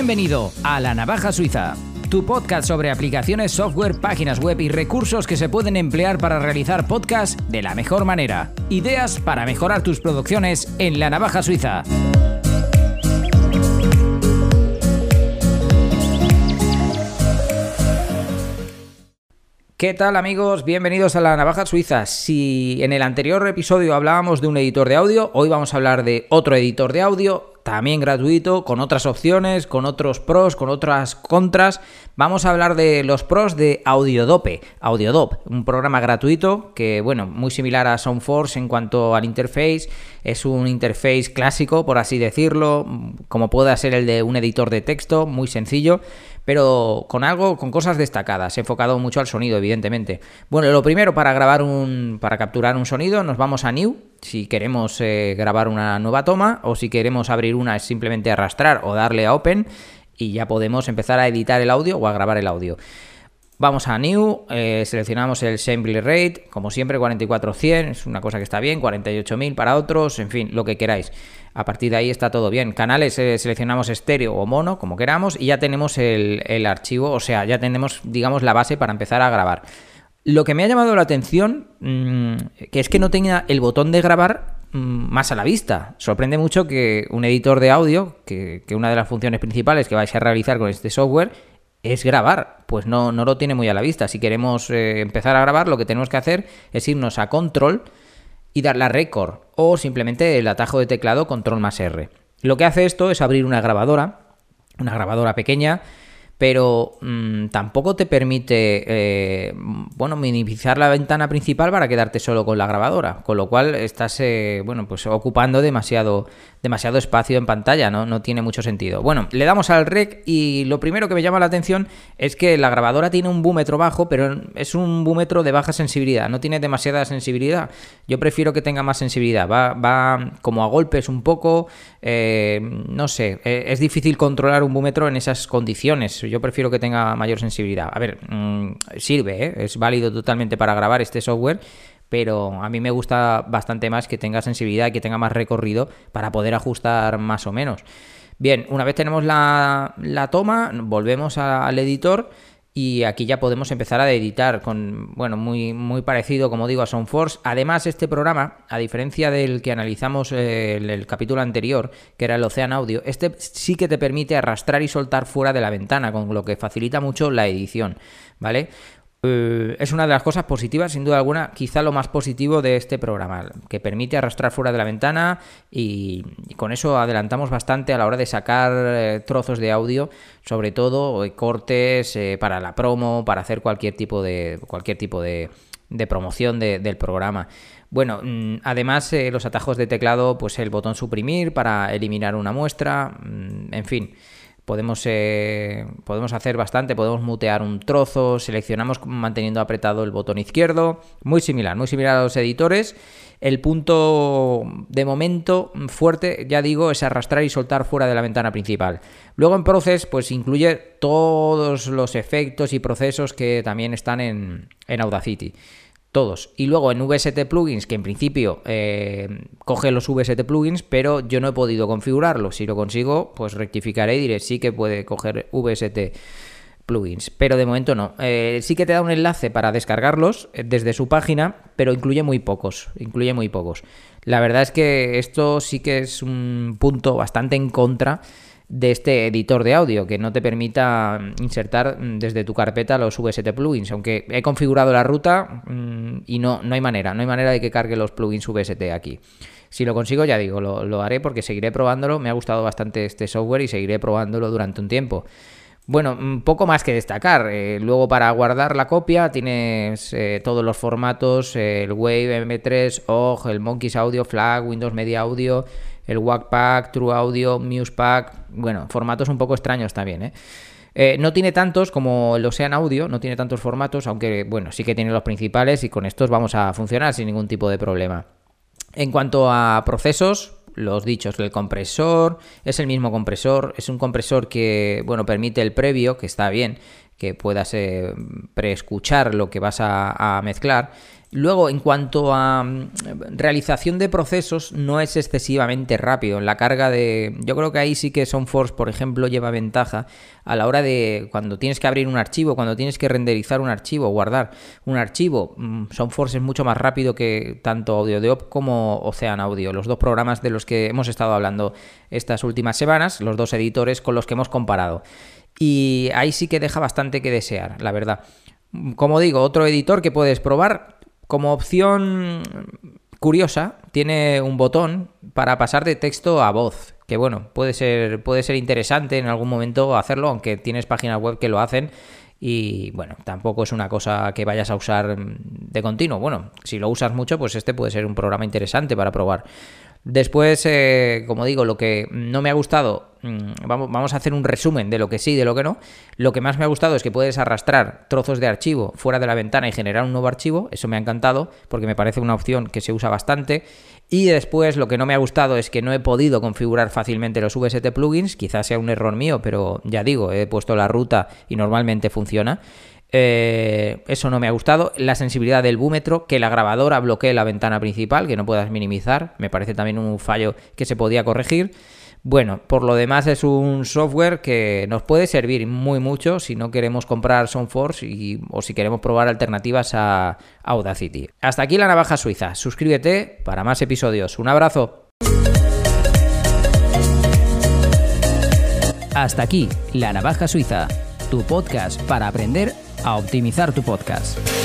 Bienvenido a La Navaja Suiza, tu podcast sobre aplicaciones, software, páginas web y recursos que se pueden emplear para realizar podcasts de la mejor manera. Ideas para mejorar tus producciones en La Navaja Suiza. ¿Qué tal amigos? Bienvenidos a la Navaja Suiza. Si en el anterior episodio hablábamos de un editor de audio, hoy vamos a hablar de otro editor de audio, también gratuito, con otras opciones, con otros pros, con otras contras. Vamos a hablar de los pros de Audiodope, Audiodop, un programa gratuito que, bueno, muy similar a Soundforce en cuanto al interface. Es un interface clásico, por así decirlo, como pueda ser el de un editor de texto, muy sencillo pero con algo, con cosas destacadas, enfocado mucho al sonido, evidentemente. Bueno, lo primero para grabar un, para capturar un sonido, nos vamos a New, si queremos eh, grabar una nueva toma, o si queremos abrir una es simplemente arrastrar o darle a Open y ya podemos empezar a editar el audio o a grabar el audio. Vamos a New, eh, seleccionamos el Sample Rate, como siempre 4400, es una cosa que está bien, 48000 para otros, en fin, lo que queráis. A partir de ahí está todo bien. Canales eh, seleccionamos estéreo o mono, como queramos, y ya tenemos el, archivo, o sea, ya tenemos, digamos, la base para empezar a grabar. Lo que me ha llamado la atención, mm, que es que no tenga el botón de grabar mm, más a la vista. Sorprende mucho que un editor de audio, que, una de las funciones principales que vais a realizar con este software, es grabar. Pues no, no lo tiene muy a la vista. Si queremos eh, empezar a grabar, lo que tenemos que hacer es irnos a control y darle a record o simplemente el atajo de teclado control más R. Lo que hace esto es abrir una grabadora, una grabadora pequeña pero mm, tampoco te permite, eh, bueno, minimizar la ventana principal para quedarte solo con la grabadora, con lo cual estás, eh, bueno, pues ocupando demasiado, demasiado espacio en pantalla, ¿no? No tiene mucho sentido. Bueno, le damos al rec y lo primero que me llama la atención es que la grabadora tiene un búmetro bajo, pero es un búmetro de baja sensibilidad, no tiene demasiada sensibilidad. Yo prefiero que tenga más sensibilidad, va, va como a golpes un poco, eh, no sé, es difícil controlar un búmetro en esas condiciones yo prefiero que tenga mayor sensibilidad. A ver, mm, sirve, ¿eh? es válido totalmente para grabar este software, pero a mí me gusta bastante más que tenga sensibilidad y que tenga más recorrido para poder ajustar más o menos. Bien, una vez tenemos la, la toma, volvemos al editor y aquí ya podemos empezar a editar con, bueno, muy, muy parecido, como digo, a Soundforce. Además, este programa, a diferencia del que analizamos eh, en el, capítulo anterior, que era el Ocean Audio, este sí que te permite arrastrar y soltar fuera de la ventana, con lo que facilita mucho la edición, ¿vale? Eh, es una de las cosas positivas, sin duda alguna, quizá lo más positivo de este programa, que permite arrastrar fuera de la ventana y, con eso adelantamos bastante a la hora de sacar eh, trozos de audio, sobre todo eh, cortes para la promo, para hacer cualquier tipo de cualquier tipo de, promoción del programa. Bueno, mm, además los atajos de teclado, pues el botón suprimir para eliminar una muestra, mm, en fin podemos, eh, podemos hacer bastante, podemos mutear un trozo, seleccionamos manteniendo apretado el botón izquierdo, muy similar, muy similar a los editores. El punto de momento fuerte, ya digo, es arrastrar y soltar fuera de la ventana principal. Luego en Process, pues incluye todos los efectos y procesos que también están en, en Audacity todos. Y luego en VST Plugins, que en principio eh, coge los VST Plugins, pero yo no he podido configurarlo. Si lo consigo, pues rectificaré y diré sí que puede coger VST Plugins. Pero de momento no. Eh, sí que te da un enlace para descargarlos eh, desde su página, pero incluye muy pocos. Incluye muy pocos. La verdad es que esto sí que es un punto bastante en contra de este editor de audio que no te permita mm, insertar mm, desde tu carpeta los VST plugins, aunque he configurado la ruta mm, y no, no hay manera, no hay manera de que cargue los plugins VST aquí. Si lo consigo, ya digo, lo, haré porque seguiré probándolo. Me ha gustado bastante este software y seguiré probándolo durante un tiempo. Bueno, poco más que destacar. Eh, luego para guardar la copia tienes eh, todos los formatos, el Wave, M3, OGG, el Monkeys Audio, Flag, Windows Media Audio, el Wackpack, True Audio, Musepack, bueno, formatos un poco extraños también, ¿eh? ¿Eh? no tiene tantos como el Ocean Audio, no tiene tantos formatos, aunque bueno, sí que tiene los principales y con estos vamos a funcionar sin ningún tipo de problema. En cuanto a procesos, los dichos, el compresor es el mismo compresor, es un compresor que bueno, permite el previo, que está bien, que puedas eh, preescuchar lo que vas a, mezclar. Luego, en cuanto a mm, realización de procesos, no es excesivamente rápido. La carga de. Yo creo que ahí sí que SoundForce, por ejemplo, lleva ventaja a la hora de cuando tienes que abrir un archivo, cuando tienes que renderizar un archivo, guardar un archivo. Mm, SoundForce es mucho más rápido que tanto AudioDeop como Ocean Audio, los dos programas de los que hemos estado hablando estas últimas semanas, los dos editores con los que hemos comparado. Y ahí sí que deja bastante que desear, la verdad. Como digo, otro editor que puedes probar como opción curiosa, tiene un botón para pasar de texto a voz, que bueno, puede ser, puede ser interesante en algún momento hacerlo, aunque tienes páginas web que lo hacen y bueno, tampoco es una cosa que vayas a usar de continuo. Bueno, si lo usas mucho, pues este puede ser un programa interesante para probar. Después, eh, como digo, lo que no me ha gustado, mm, vamos, vamos, a hacer un resumen de lo que sí y de lo que no. Lo que más me ha gustado es que puedes arrastrar trozos de archivo fuera de la ventana y generar un nuevo archivo. Eso me ha encantado porque me parece una opción que se usa bastante. Y después lo que no me ha gustado es que no he podido configurar fácilmente los VST plugins. Quizás sea un error mío, pero ya digo, he puesto la ruta y normalmente funciona. Eh, eso no me ha gustado. La sensibilidad del búmetro, que la grabadora bloquee la ventana principal, que no puedas minimizar, me parece también un fallo que se podía corregir. Bueno, por lo demás es un software que nos puede servir muy mucho si no queremos comprar SoundForce o si queremos probar alternativas a Audacity. Hasta aquí la navaja suiza. Suscríbete para más episodios. Un abrazo. Hasta aquí la navaja suiza, tu podcast para aprender a optimizar tu podcast.